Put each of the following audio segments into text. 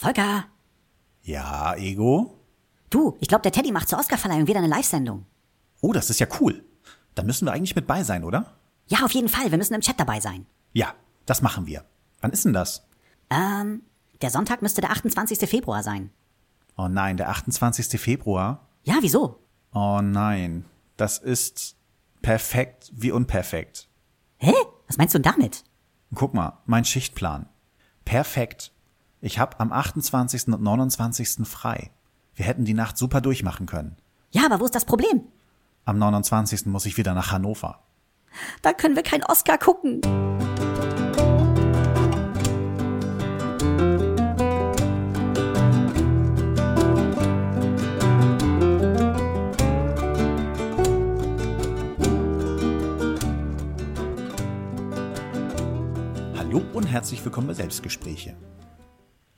Volker! Ja, Ego? Du, ich glaube, der Teddy macht zur Oscarverleihung wieder eine Live-Sendung. Oh, das ist ja cool. Da müssen wir eigentlich mit bei sein, oder? Ja, auf jeden Fall. Wir müssen im Chat dabei sein. Ja, das machen wir. Wann ist denn das? Ähm, der Sonntag müsste der 28. Februar sein. Oh nein, der 28. Februar? Ja, wieso? Oh nein, das ist perfekt wie unperfekt. Hä? Was meinst du denn damit? Guck mal, mein Schichtplan. Perfekt. Ich hab am 28. und 29. frei. Wir hätten die Nacht super durchmachen können. Ja, aber wo ist das Problem? Am 29. muss ich wieder nach Hannover. Da können wir kein Oscar gucken. Hallo und herzlich willkommen bei Selbstgespräche.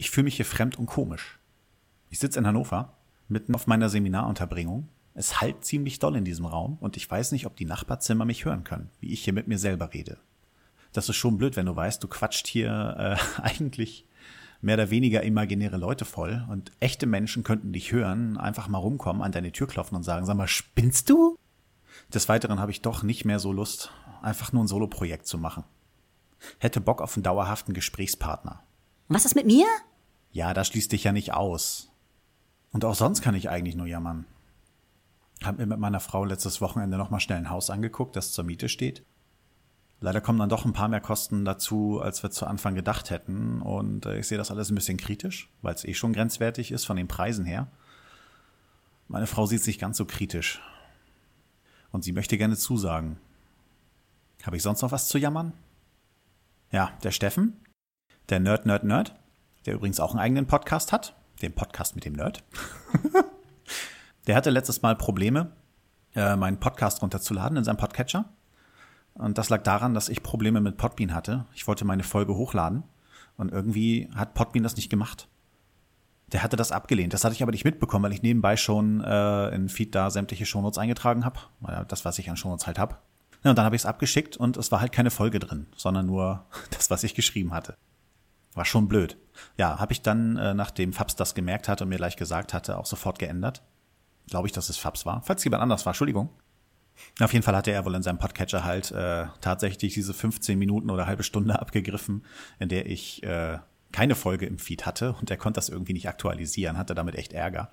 Ich fühle mich hier fremd und komisch. Ich sitze in Hannover, mitten auf meiner Seminarunterbringung. Es halt ziemlich doll in diesem Raum und ich weiß nicht, ob die Nachbarzimmer mich hören können, wie ich hier mit mir selber rede. Das ist schon blöd, wenn du weißt, du quatscht hier äh, eigentlich mehr oder weniger imaginäre Leute voll und echte Menschen könnten dich hören, einfach mal rumkommen, an deine Tür klopfen und sagen, sag mal, spinnst du? Des Weiteren habe ich doch nicht mehr so Lust, einfach nur ein Soloprojekt zu machen. Hätte Bock auf einen dauerhaften Gesprächspartner. Was ist mit mir? Ja, das schließt dich ja nicht aus. Und auch sonst kann ich eigentlich nur jammern. Hab mir mit meiner Frau letztes Wochenende nochmal schnell ein Haus angeguckt, das zur Miete steht. Leider kommen dann doch ein paar mehr Kosten dazu, als wir zu Anfang gedacht hätten. Und äh, ich sehe das alles ein bisschen kritisch, weil es eh schon grenzwertig ist von den Preisen her. Meine Frau sieht sich ganz so kritisch. Und sie möchte gerne zusagen. Habe ich sonst noch was zu jammern? Ja, der Steffen, der Nerd, Nerd, Nerd, der übrigens auch einen eigenen Podcast hat, den Podcast mit dem Nerd. der hatte letztes Mal Probleme, äh, meinen Podcast runterzuladen in seinem Podcatcher. Und das lag daran, dass ich Probleme mit Podbean hatte. Ich wollte meine Folge hochladen und irgendwie hat Podbean das nicht gemacht. Der hatte das abgelehnt. Das hatte ich aber nicht mitbekommen, weil ich nebenbei schon äh, in Feed da sämtliche Shownotes eingetragen habe. Das, was ich an Shownotes halt habe. Ja, und dann habe ich es abgeschickt und es war halt keine Folge drin, sondern nur das, was ich geschrieben hatte. War schon blöd. Ja, habe ich dann, äh, nachdem Fabs das gemerkt hatte und mir gleich gesagt hatte, auch sofort geändert. Glaube ich, dass es Fabs war. Falls jemand anders war, Entschuldigung. Auf jeden Fall hatte er wohl in seinem Podcatcher halt äh, tatsächlich diese 15 Minuten oder halbe Stunde abgegriffen, in der ich äh, keine Folge im Feed hatte und er konnte das irgendwie nicht aktualisieren, hatte damit echt Ärger.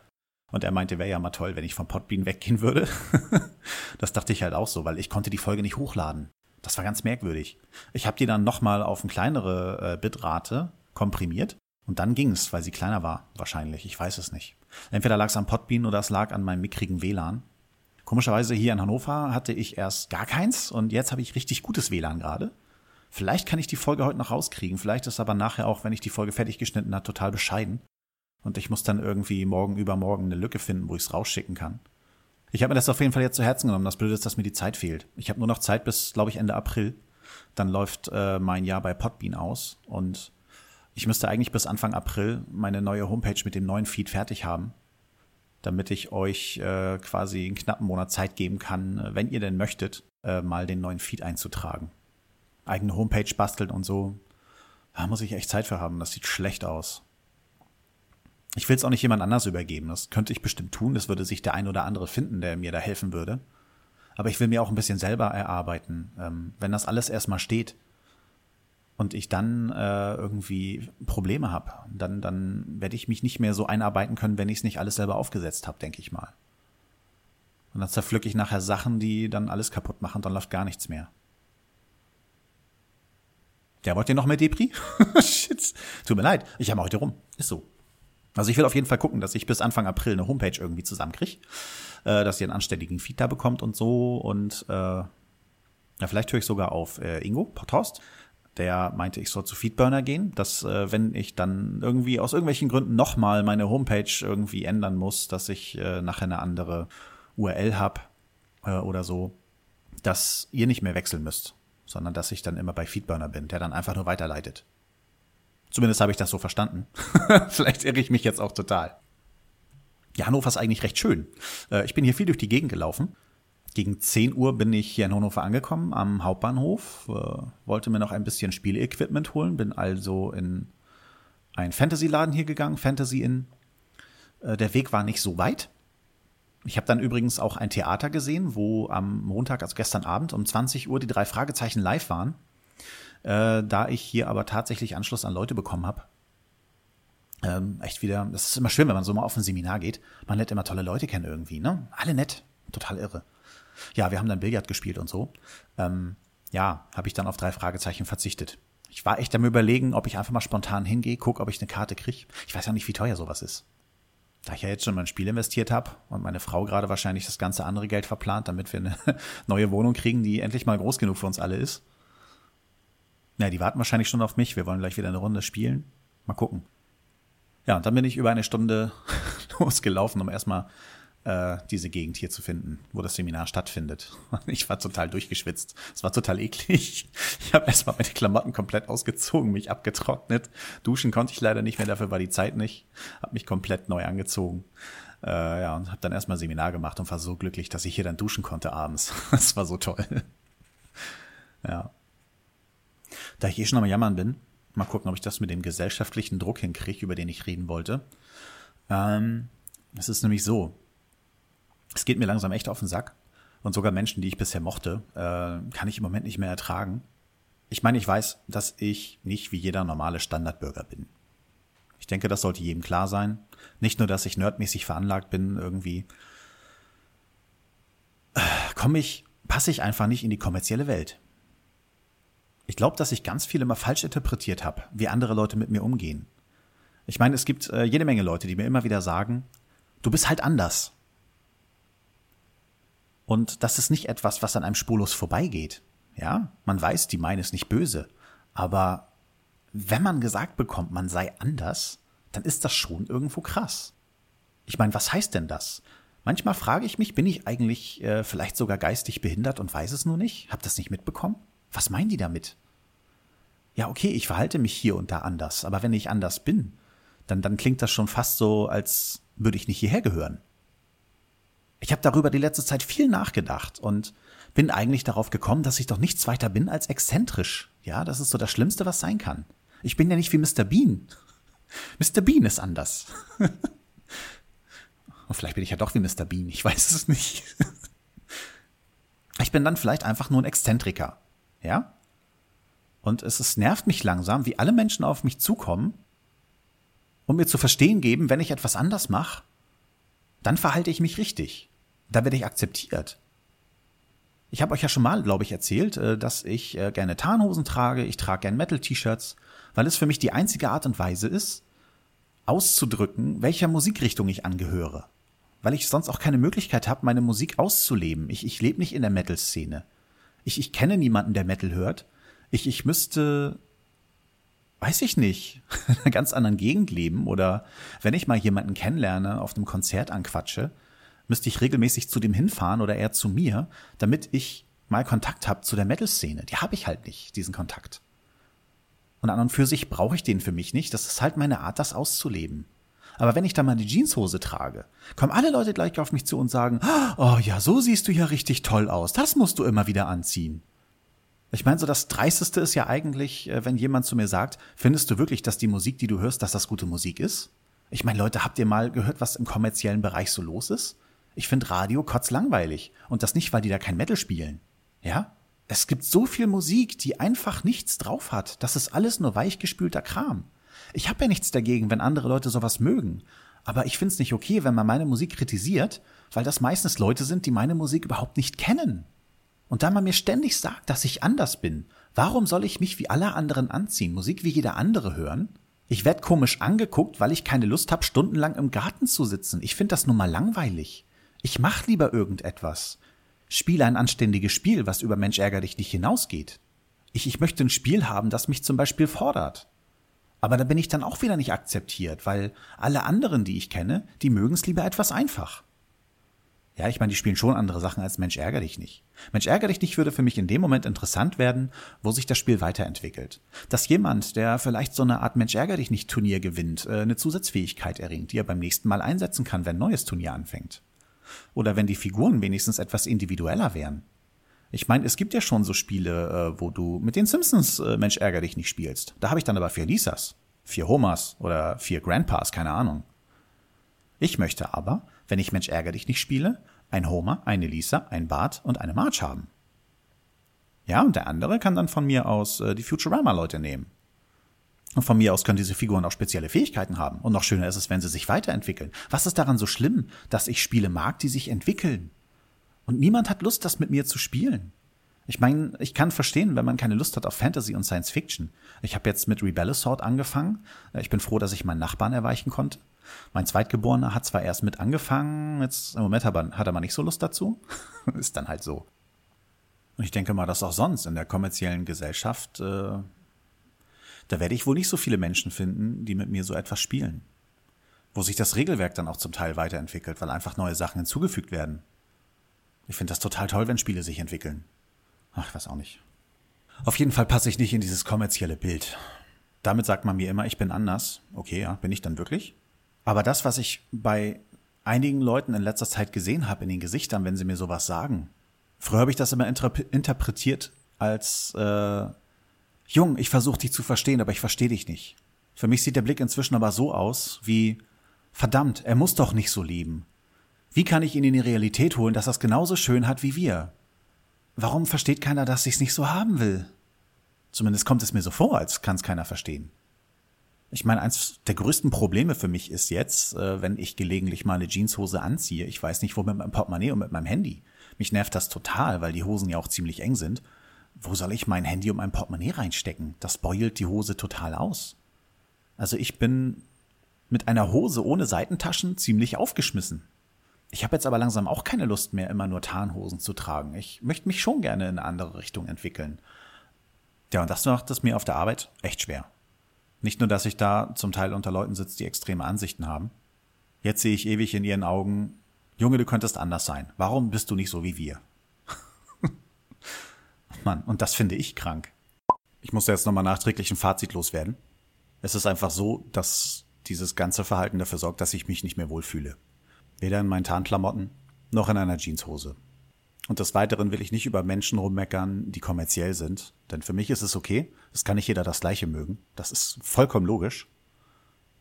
Und er meinte, wäre ja mal toll, wenn ich vom Podbean weggehen würde. das dachte ich halt auch so, weil ich konnte die Folge nicht hochladen. Das war ganz merkwürdig. Ich habe die dann nochmal auf eine kleinere äh, Bitrate komprimiert und dann ging's, weil sie kleiner war, wahrscheinlich. Ich weiß es nicht. Entweder lag es am Podbean oder es lag an meinem mickrigen WLAN. Komischerweise hier in Hannover hatte ich erst gar keins und jetzt habe ich richtig gutes WLAN gerade. Vielleicht kann ich die Folge heute noch rauskriegen. Vielleicht ist aber nachher auch, wenn ich die Folge fertig geschnitten habe, total bescheiden. Und ich muss dann irgendwie morgen übermorgen eine Lücke finden, wo ich es rausschicken kann. Ich habe mir das auf jeden Fall jetzt zu Herzen genommen. Das Blöde ist, dass mir die Zeit fehlt. Ich habe nur noch Zeit bis, glaube ich, Ende April. Dann läuft äh, mein Jahr bei Podbean aus. Und ich müsste eigentlich bis Anfang April meine neue Homepage mit dem neuen Feed fertig haben. Damit ich euch äh, quasi einen knappen Monat Zeit geben kann, äh, wenn ihr denn möchtet, äh, mal den neuen Feed einzutragen. Eigene Homepage basteln und so. Da muss ich echt Zeit für haben. Das sieht schlecht aus. Ich will es auch nicht jemand anders übergeben. Das könnte ich bestimmt tun. Das würde sich der ein oder andere finden, der mir da helfen würde. Aber ich will mir auch ein bisschen selber erarbeiten. Ähm, wenn das alles erstmal steht und ich dann äh, irgendwie Probleme habe, dann, dann werde ich mich nicht mehr so einarbeiten können, wenn ich es nicht alles selber aufgesetzt habe, denke ich mal. Und dann zerpflücke ich nachher Sachen, die dann alles kaputt machen, dann läuft gar nichts mehr. Der wollt ihr noch mehr Depri? Shit. Tut mir leid, ich habe heute rum. Ist so. Also ich will auf jeden Fall gucken, dass ich bis Anfang April eine Homepage irgendwie zusammenkriege, äh, dass ihr einen anständigen Feed da bekommt und so. Und äh, ja, vielleicht höre ich sogar auf äh, Ingo Potthorst. Der meinte, ich soll zu Feedburner gehen, dass äh, wenn ich dann irgendwie aus irgendwelchen Gründen nochmal meine Homepage irgendwie ändern muss, dass ich äh, nachher eine andere URL habe äh, oder so, dass ihr nicht mehr wechseln müsst, sondern dass ich dann immer bei Feedburner bin, der dann einfach nur weiterleitet. Zumindest habe ich das so verstanden. Vielleicht irre ich mich jetzt auch total. Ja, Hannover ist eigentlich recht schön. Äh, ich bin hier viel durch die Gegend gelaufen. Gegen 10 Uhr bin ich hier in Hannover angekommen, am Hauptbahnhof. Äh, wollte mir noch ein bisschen Spielequipment holen, bin also in einen Fantasy-Laden hier gegangen, Fantasy in. Äh, der Weg war nicht so weit. Ich habe dann übrigens auch ein Theater gesehen, wo am Montag, also gestern Abend um 20 Uhr die drei Fragezeichen live waren. Äh, da ich hier aber tatsächlich Anschluss an Leute bekommen habe. Ähm, echt wieder, das ist immer schön, wenn man so mal auf ein Seminar geht. Man lernt immer tolle Leute kennen irgendwie, ne? Alle nett. Total irre. Ja, wir haben dann Billard gespielt und so. Ähm, ja, habe ich dann auf drei Fragezeichen verzichtet. Ich war echt am überlegen, ob ich einfach mal spontan hingehe, gucke, ob ich eine Karte kriege. Ich weiß ja nicht, wie teuer sowas ist. Da ich ja jetzt schon mein Spiel investiert habe und meine Frau gerade wahrscheinlich das ganze andere Geld verplant, damit wir eine neue Wohnung kriegen, die endlich mal groß genug für uns alle ist. Na, die warten wahrscheinlich schon auf mich. Wir wollen gleich wieder eine Runde spielen. Mal gucken. Ja, und dann bin ich über eine Stunde losgelaufen, um erstmal äh, diese Gegend hier zu finden, wo das Seminar stattfindet. Ich war total durchgeschwitzt. Es war total eklig. Ich habe erstmal meine Klamotten komplett ausgezogen, mich abgetrocknet. Duschen konnte ich leider nicht mehr, dafür war die Zeit nicht. Habe mich komplett neu angezogen. Äh, ja, und habe dann erstmal Seminar gemacht und war so glücklich, dass ich hier dann duschen konnte abends. Das war so toll. Ja. Da ich eh schon am Jammern bin, mal gucken, ob ich das mit dem gesellschaftlichen Druck hinkriege, über den ich reden wollte. Ähm, es ist nämlich so, es geht mir langsam echt auf den Sack. Und sogar Menschen, die ich bisher mochte, äh, kann ich im Moment nicht mehr ertragen. Ich meine, ich weiß, dass ich nicht wie jeder normale Standardbürger bin. Ich denke, das sollte jedem klar sein. Nicht nur, dass ich nerdmäßig veranlagt bin, irgendwie äh, komme ich, passe ich einfach nicht in die kommerzielle Welt. Ich glaube, dass ich ganz viel immer falsch interpretiert habe, wie andere Leute mit mir umgehen. Ich meine, es gibt äh, jede Menge Leute, die mir immer wieder sagen, du bist halt anders. Und das ist nicht etwas, was an einem spurlos vorbeigeht. Ja, man weiß, die meinen es nicht böse. Aber wenn man gesagt bekommt, man sei anders, dann ist das schon irgendwo krass. Ich meine, was heißt denn das? Manchmal frage ich mich, bin ich eigentlich äh, vielleicht sogar geistig behindert und weiß es nur nicht? Hab das nicht mitbekommen? Was meinen die damit? Ja, okay, ich verhalte mich hier und da anders, aber wenn ich anders bin, dann, dann klingt das schon fast so, als würde ich nicht hierher gehören. Ich habe darüber die letzte Zeit viel nachgedacht und bin eigentlich darauf gekommen, dass ich doch nichts weiter bin als exzentrisch. Ja, das ist so das Schlimmste, was sein kann. Ich bin ja nicht wie Mr. Bean. Mr. Bean ist anders. Und vielleicht bin ich ja doch wie Mr. Bean, ich weiß es nicht. Ich bin dann vielleicht einfach nur ein Exzentriker. Ja? Und es, es nervt mich langsam, wie alle Menschen auf mich zukommen und mir zu verstehen geben, wenn ich etwas anders mache, dann verhalte ich mich richtig. Da werde ich akzeptiert. Ich habe euch ja schon mal, glaube ich, erzählt, äh, dass ich äh, gerne Tarnhosen trage, ich trage gerne Metal-T-Shirts, weil es für mich die einzige Art und Weise ist, auszudrücken, welcher Musikrichtung ich angehöre. Weil ich sonst auch keine Möglichkeit habe, meine Musik auszuleben. Ich, ich lebe nicht in der Metal-Szene. Ich, ich kenne niemanden, der Metal hört. Ich, ich müsste weiß ich nicht, in einer ganz anderen Gegend leben oder wenn ich mal jemanden kennenlerne, auf einem Konzert anquatsche, müsste ich regelmäßig zu dem hinfahren oder eher zu mir, damit ich mal Kontakt habe zu der Metal-Szene. Die habe ich halt nicht, diesen Kontakt. Und an und für sich brauche ich den für mich nicht. Das ist halt meine Art, das auszuleben. Aber wenn ich da mal die Jeanshose trage, kommen alle Leute gleich auf mich zu und sagen, oh ja, so siehst du ja richtig toll aus. Das musst du immer wieder anziehen. Ich meine, so das Dreisteste ist ja eigentlich, äh, wenn jemand zu mir sagt, findest du wirklich, dass die Musik, die du hörst, dass das gute Musik ist? Ich meine, Leute, habt ihr mal gehört, was im kommerziellen Bereich so los ist? Ich finde Radio kotzlangweilig. Und das nicht, weil die da kein Metal spielen. Ja? Es gibt so viel Musik, die einfach nichts drauf hat. Das ist alles nur weichgespülter Kram. Ich habe ja nichts dagegen, wenn andere Leute sowas mögen. Aber ich find's nicht okay, wenn man meine Musik kritisiert, weil das meistens Leute sind, die meine Musik überhaupt nicht kennen. Und da man mir ständig sagt, dass ich anders bin, warum soll ich mich wie alle anderen anziehen, Musik wie jeder andere hören? Ich werd komisch angeguckt, weil ich keine Lust habe, stundenlang im Garten zu sitzen. Ich find das nun mal langweilig. Ich mach lieber irgendetwas. Spiele ein anständiges Spiel, was über Mensch ärger dich nicht hinausgeht. Ich, ich möchte ein Spiel haben, das mich zum Beispiel fordert. Aber da bin ich dann auch wieder nicht akzeptiert, weil alle anderen, die ich kenne, die mögen's lieber etwas einfach. Ja, ich meine, die spielen schon andere Sachen als Mensch ärger dich nicht. Mensch ärger dich nicht würde für mich in dem Moment interessant werden, wo sich das Spiel weiterentwickelt. Dass jemand, der vielleicht so eine Art Mensch ärger dich nicht Turnier gewinnt, äh, eine Zusatzfähigkeit erringt, die er beim nächsten Mal einsetzen kann, wenn ein neues Turnier anfängt. Oder wenn die Figuren wenigstens etwas individueller wären. Ich meine, es gibt ja schon so Spiele, äh, wo du mit den Simpsons äh, Mensch ärger dich nicht spielst. Da habe ich dann aber Felisas. vier Homers oder vier Grandpas, keine Ahnung. Ich möchte aber, wenn ich Mensch ärger dich nicht spiele, ein Homer, eine Lisa, ein Bart und eine Marge haben. Ja, und der andere kann dann von mir aus äh, die Futurama-Leute nehmen. Und von mir aus können diese Figuren auch spezielle Fähigkeiten haben. Und noch schöner ist es, wenn sie sich weiterentwickeln. Was ist daran so schlimm, dass ich Spiele mag, die sich entwickeln? Und niemand hat Lust, das mit mir zu spielen. Ich meine, ich kann verstehen, wenn man keine Lust hat auf Fantasy und Science Fiction. Ich habe jetzt mit Rebellisword angefangen. Ich bin froh, dass ich meinen Nachbarn erweichen konnte. Mein Zweitgeborener hat zwar erst mit angefangen, jetzt im Moment hat er, hat er mal nicht so Lust dazu. ist dann halt so. Und ich denke mal, dass auch sonst in der kommerziellen Gesellschaft, äh, da werde ich wohl nicht so viele Menschen finden, die mit mir so etwas spielen. Wo sich das Regelwerk dann auch zum Teil weiterentwickelt, weil einfach neue Sachen hinzugefügt werden. Ich finde das total toll, wenn Spiele sich entwickeln. Ach, ich weiß auch nicht. Auf jeden Fall passe ich nicht in dieses kommerzielle Bild. Damit sagt man mir immer, ich bin anders. Okay, ja, bin ich dann wirklich? Aber das, was ich bei einigen Leuten in letzter Zeit gesehen habe in den Gesichtern, wenn sie mir sowas sagen, früher habe ich das immer interpretiert als äh, Jung, ich versuche dich zu verstehen, aber ich verstehe dich nicht. Für mich sieht der Blick inzwischen aber so aus wie Verdammt, er muss doch nicht so lieben. Wie kann ich ihn in die Realität holen, dass er es genauso schön hat wie wir? Warum versteht keiner, dass ich es nicht so haben will? Zumindest kommt es mir so vor, als kann es keiner verstehen. Ich meine, eins der größten Probleme für mich ist jetzt, äh, wenn ich gelegentlich mal eine Jeanshose anziehe, ich weiß nicht, wo mit meinem Portemonnaie und mit meinem Handy. Mich nervt das total, weil die Hosen ja auch ziemlich eng sind. Wo soll ich mein Handy und mein Portemonnaie reinstecken? Das beult die Hose total aus. Also ich bin mit einer Hose ohne Seitentaschen ziemlich aufgeschmissen. Ich habe jetzt aber langsam auch keine Lust mehr, immer nur Tarnhosen zu tragen. Ich möchte mich schon gerne in eine andere Richtung entwickeln. Ja, und das macht es mir auf der Arbeit echt schwer. Nicht nur, dass ich da zum Teil unter Leuten sitze, die extreme Ansichten haben. Jetzt sehe ich ewig in ihren Augen, Junge, du könntest anders sein. Warum bist du nicht so wie wir? Mann, und das finde ich krank. Ich muss jetzt nochmal nachträglich ein Fazit loswerden. Es ist einfach so, dass dieses ganze Verhalten dafür sorgt, dass ich mich nicht mehr wohlfühle. Weder in meinen Tarnklamotten noch in einer Jeanshose. Und des Weiteren will ich nicht über Menschen rummeckern, die kommerziell sind. Denn für mich ist es okay. Es kann nicht jeder das Gleiche mögen. Das ist vollkommen logisch.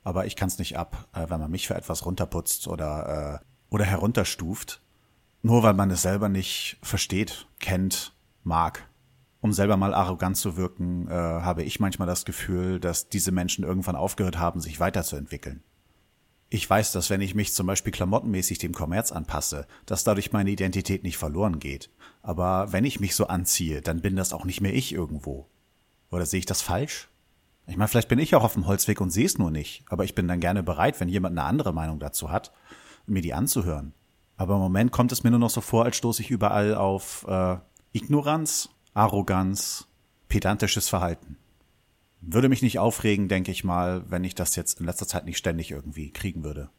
Aber ich kann es nicht ab, äh, wenn man mich für etwas runterputzt oder, äh, oder herunterstuft. Nur weil man es selber nicht versteht, kennt, mag. Um selber mal arrogant zu wirken, äh, habe ich manchmal das Gefühl, dass diese Menschen irgendwann aufgehört haben, sich weiterzuentwickeln. Ich weiß, dass wenn ich mich zum Beispiel klamottenmäßig dem Kommerz anpasse, dass dadurch meine Identität nicht verloren geht. Aber wenn ich mich so anziehe, dann bin das auch nicht mehr ich irgendwo. Oder sehe ich das falsch? Ich meine, vielleicht bin ich auch auf dem Holzweg und sehe es nur nicht, aber ich bin dann gerne bereit, wenn jemand eine andere Meinung dazu hat, mir die anzuhören. Aber im Moment kommt es mir nur noch so vor, als stoße ich überall auf äh, Ignoranz, Arroganz, pedantisches Verhalten. Würde mich nicht aufregen, denke ich mal, wenn ich das jetzt in letzter Zeit nicht ständig irgendwie kriegen würde.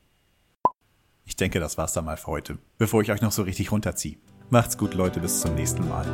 Ich denke, das war's dann mal für heute, bevor ich euch noch so richtig runterziehe. Macht's gut, Leute, bis zum nächsten Mal.